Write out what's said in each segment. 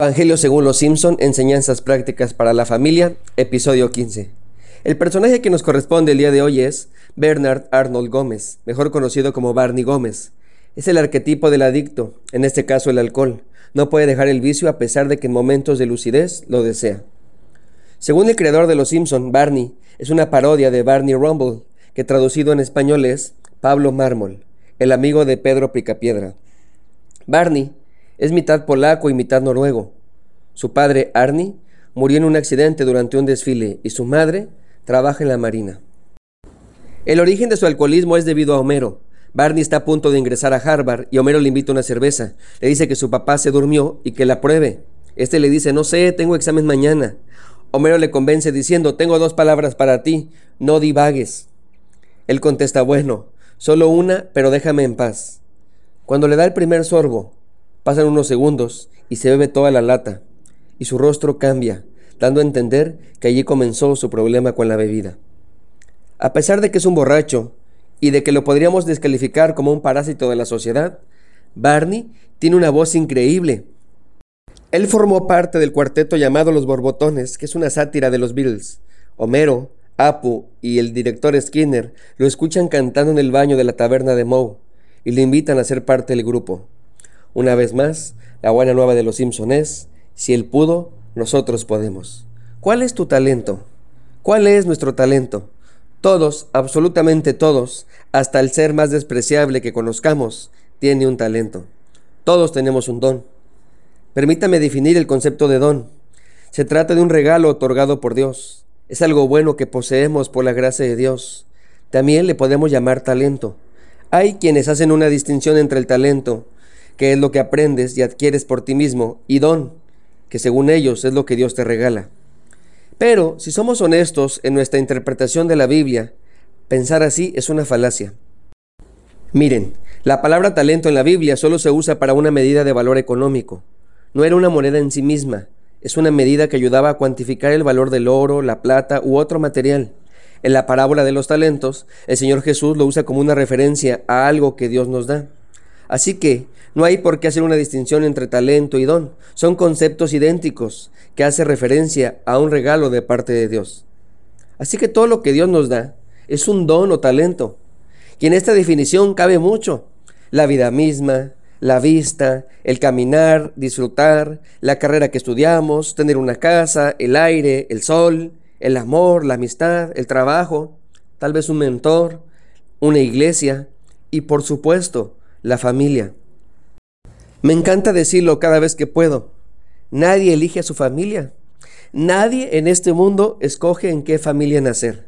Evangelio según los Simpson, enseñanzas prácticas para la familia, episodio 15. El personaje que nos corresponde el día de hoy es Bernard Arnold Gómez, mejor conocido como Barney Gómez. Es el arquetipo del adicto, en este caso el alcohol. No puede dejar el vicio a pesar de que en momentos de lucidez lo desea. Según el creador de Los Simpson, Barney es una parodia de Barney Rumble, que traducido en español es Pablo Mármol, el amigo de Pedro Picapiedra. Barney es mitad polaco y mitad noruego. Su padre, Arnie, murió en un accidente durante un desfile y su madre trabaja en la marina. El origen de su alcoholismo es debido a Homero. Barney está a punto de ingresar a Harvard y Homero le invita una cerveza. Le dice que su papá se durmió y que la pruebe. Este le dice, no sé, tengo examen mañana. Homero le convence diciendo, tengo dos palabras para ti, no divagues. Él contesta, bueno, solo una, pero déjame en paz. Cuando le da el primer sorbo, Pasan unos segundos y se bebe toda la lata, y su rostro cambia, dando a entender que allí comenzó su problema con la bebida. A pesar de que es un borracho y de que lo podríamos descalificar como un parásito de la sociedad, Barney tiene una voz increíble. Él formó parte del cuarteto llamado Los Borbotones, que es una sátira de los Beatles. Homero, Apu y el director Skinner lo escuchan cantando en el baño de la taberna de Moe y le invitan a ser parte del grupo. Una vez más, la buena nueva de los Simpson es, si él pudo, nosotros podemos. ¿Cuál es tu talento? ¿Cuál es nuestro talento? Todos, absolutamente todos, hasta el ser más despreciable que conozcamos, tiene un talento. Todos tenemos un don. Permítame definir el concepto de don. Se trata de un regalo otorgado por Dios. Es algo bueno que poseemos por la gracia de Dios. También le podemos llamar talento. Hay quienes hacen una distinción entre el talento que es lo que aprendes y adquieres por ti mismo, y don, que según ellos es lo que Dios te regala. Pero si somos honestos en nuestra interpretación de la Biblia, pensar así es una falacia. Miren, la palabra talento en la Biblia solo se usa para una medida de valor económico. No era una moneda en sí misma, es una medida que ayudaba a cuantificar el valor del oro, la plata u otro material. En la parábola de los talentos, el Señor Jesús lo usa como una referencia a algo que Dios nos da. Así que no hay por qué hacer una distinción entre talento y don. Son conceptos idénticos que hace referencia a un regalo de parte de Dios. Así que todo lo que Dios nos da es un don o talento. Y en esta definición cabe mucho. La vida misma, la vista, el caminar, disfrutar, la carrera que estudiamos, tener una casa, el aire, el sol, el amor, la amistad, el trabajo, tal vez un mentor, una iglesia y por supuesto la familia. Me encanta decirlo cada vez que puedo. Nadie elige a su familia. Nadie en este mundo escoge en qué familia nacer.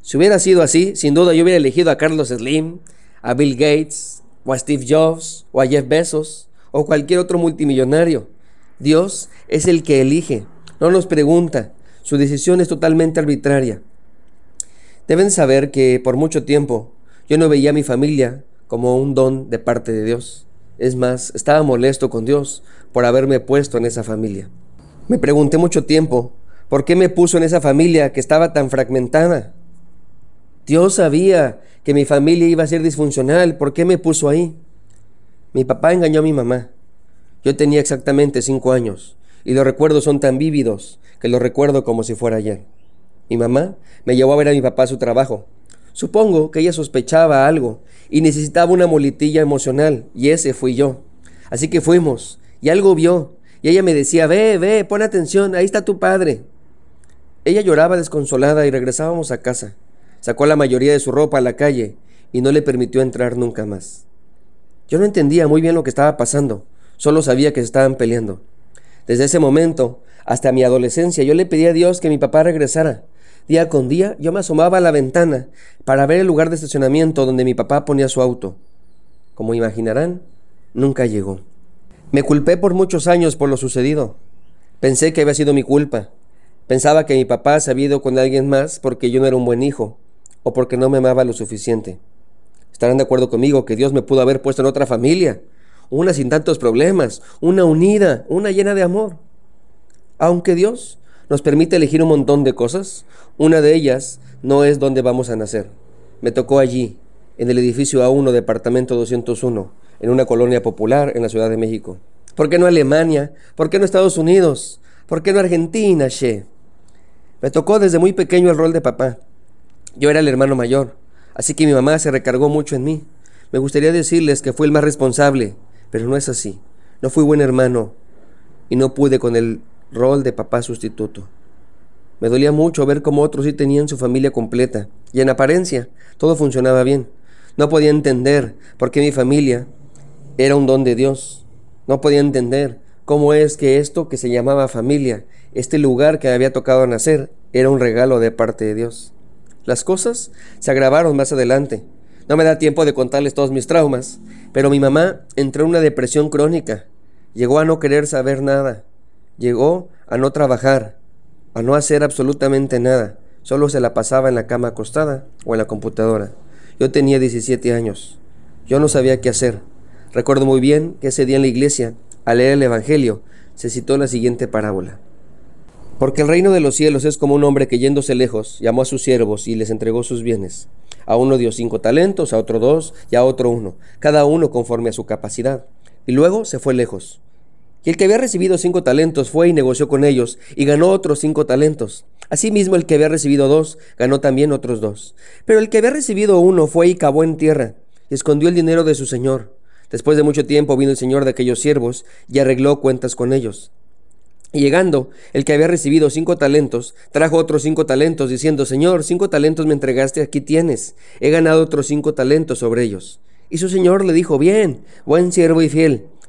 Si hubiera sido así, sin duda yo hubiera elegido a Carlos Slim, a Bill Gates, o a Steve Jobs, o a Jeff Bezos, o cualquier otro multimillonario. Dios es el que elige, no nos pregunta. Su decisión es totalmente arbitraria. Deben saber que por mucho tiempo yo no veía a mi familia como un don de parte de Dios. Es más, estaba molesto con Dios por haberme puesto en esa familia. Me pregunté mucho tiempo, ¿por qué me puso en esa familia que estaba tan fragmentada? Dios sabía que mi familia iba a ser disfuncional, ¿por qué me puso ahí? Mi papá engañó a mi mamá. Yo tenía exactamente cinco años y los recuerdos son tan vívidos que los recuerdo como si fuera ayer. Mi mamá me llevó a ver a mi papá a su trabajo Supongo que ella sospechaba algo y necesitaba una molitilla emocional, y ese fui yo. Así que fuimos, y algo vio, y ella me decía, ve, ve, pon atención, ahí está tu padre. Ella lloraba desconsolada y regresábamos a casa. Sacó la mayoría de su ropa a la calle y no le permitió entrar nunca más. Yo no entendía muy bien lo que estaba pasando, solo sabía que se estaban peleando. Desde ese momento hasta mi adolescencia yo le pedí a Dios que mi papá regresara, Día con día yo me asomaba a la ventana para ver el lugar de estacionamiento donde mi papá ponía su auto. Como imaginarán, nunca llegó. Me culpé por muchos años por lo sucedido. Pensé que había sido mi culpa. Pensaba que mi papá se había ido con alguien más porque yo no era un buen hijo o porque no me amaba lo suficiente. Estarán de acuerdo conmigo que Dios me pudo haber puesto en otra familia, una sin tantos problemas, una unida, una llena de amor. Aunque Dios nos permite elegir un montón de cosas. Una de ellas no es donde vamos a nacer. Me tocó allí, en el edificio A1, departamento 201, en una colonia popular en la Ciudad de México. ¿Por qué no Alemania? ¿Por qué no Estados Unidos? ¿Por qué no Argentina, che? Me tocó desde muy pequeño el rol de papá. Yo era el hermano mayor, así que mi mamá se recargó mucho en mí. Me gustaría decirles que fui el más responsable, pero no es así. No fui buen hermano y no pude con el rol de papá sustituto. Me dolía mucho ver cómo otros sí tenían su familia completa, y en apariencia todo funcionaba bien. No podía entender por qué mi familia era un don de Dios. No podía entender cómo es que esto que se llamaba familia, este lugar que había tocado nacer, era un regalo de parte de Dios. Las cosas se agravaron más adelante. No me da tiempo de contarles todos mis traumas, pero mi mamá entró en una depresión crónica. Llegó a no querer saber nada. Llegó a no trabajar, a no hacer absolutamente nada. Solo se la pasaba en la cama acostada o en la computadora. Yo tenía 17 años. Yo no sabía qué hacer. Recuerdo muy bien que ese día en la iglesia, al leer el Evangelio, se citó la siguiente parábola. Porque el reino de los cielos es como un hombre que yéndose lejos llamó a sus siervos y les entregó sus bienes. A uno dio cinco talentos, a otro dos y a otro uno, cada uno conforme a su capacidad. Y luego se fue lejos. Y el que había recibido cinco talentos fue y negoció con ellos y ganó otros cinco talentos. Asimismo el que había recibido dos ganó también otros dos. Pero el que había recibido uno fue y cavó en tierra y escondió el dinero de su señor. Después de mucho tiempo vino el señor de aquellos siervos y arregló cuentas con ellos. Y llegando, el que había recibido cinco talentos, trajo otros cinco talentos, diciendo, Señor, cinco talentos me entregaste, aquí tienes, he ganado otros cinco talentos sobre ellos. Y su señor le dijo, Bien, buen siervo y fiel,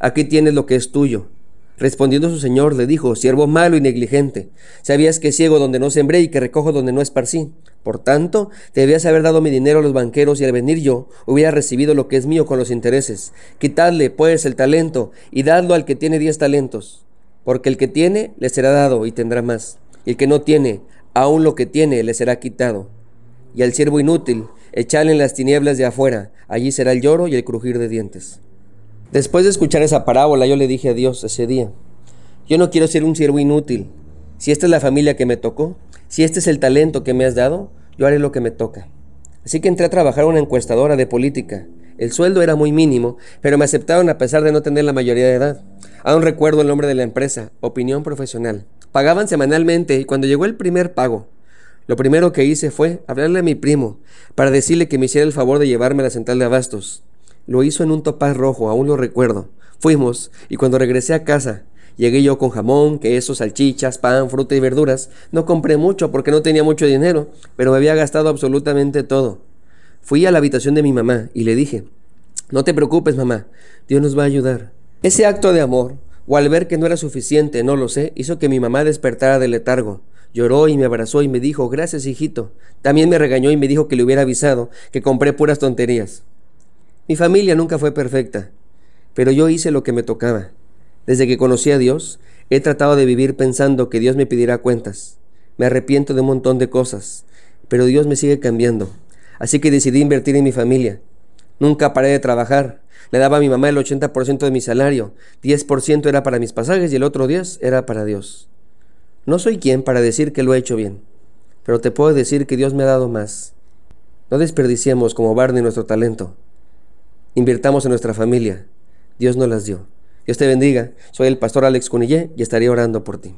aquí tienes lo que es tuyo. Respondiendo su señor, le dijo, siervo malo y negligente, sabías que ciego donde no sembré y que recojo donde no esparcí. Por tanto, debías haber dado mi dinero a los banqueros y al venir yo hubiera recibido lo que es mío con los intereses. Quitadle, pues, el talento y dadlo al que tiene diez talentos, porque el que tiene le será dado y tendrá más, y el que no tiene, aun lo que tiene le será quitado. Y al siervo inútil, echadle en las tinieblas de afuera, allí será el lloro y el crujir de dientes. Después de escuchar esa parábola, yo le dije a Dios ese día, yo no quiero ser un siervo inútil. Si esta es la familia que me tocó, si este es el talento que me has dado, yo haré lo que me toca. Así que entré a trabajar una encuestadora de política. El sueldo era muy mínimo, pero me aceptaron a pesar de no tener la mayoría de edad. Aún recuerdo el nombre de la empresa, Opinión Profesional. Pagaban semanalmente y cuando llegó el primer pago, lo primero que hice fue hablarle a mi primo para decirle que me hiciera el favor de llevarme a la central de abastos. Lo hizo en un topaz rojo, aún lo recuerdo. Fuimos, y cuando regresé a casa, llegué yo con jamón, queso, salchichas, pan, fruta y verduras. No compré mucho porque no tenía mucho dinero, pero me había gastado absolutamente todo. Fui a la habitación de mi mamá y le dije, no te preocupes mamá, Dios nos va a ayudar. Ese acto de amor, o al ver que no era suficiente, no lo sé, hizo que mi mamá despertara del letargo. Lloró y me abrazó y me dijo, gracias hijito. También me regañó y me dijo que le hubiera avisado que compré puras tonterías. Mi familia nunca fue perfecta, pero yo hice lo que me tocaba. Desde que conocí a Dios, he tratado de vivir pensando que Dios me pedirá cuentas. Me arrepiento de un montón de cosas, pero Dios me sigue cambiando. Así que decidí invertir en mi familia. Nunca paré de trabajar. Le daba a mi mamá el 80% de mi salario, 10% era para mis pasajes y el otro 10% era para Dios. No soy quien para decir que lo he hecho bien, pero te puedo decir que Dios me ha dado más. No desperdiciemos como Barney nuestro talento. Invirtamos en nuestra familia. Dios nos las dio. Dios te bendiga. Soy el pastor Alex Cunillé y estaré orando por ti.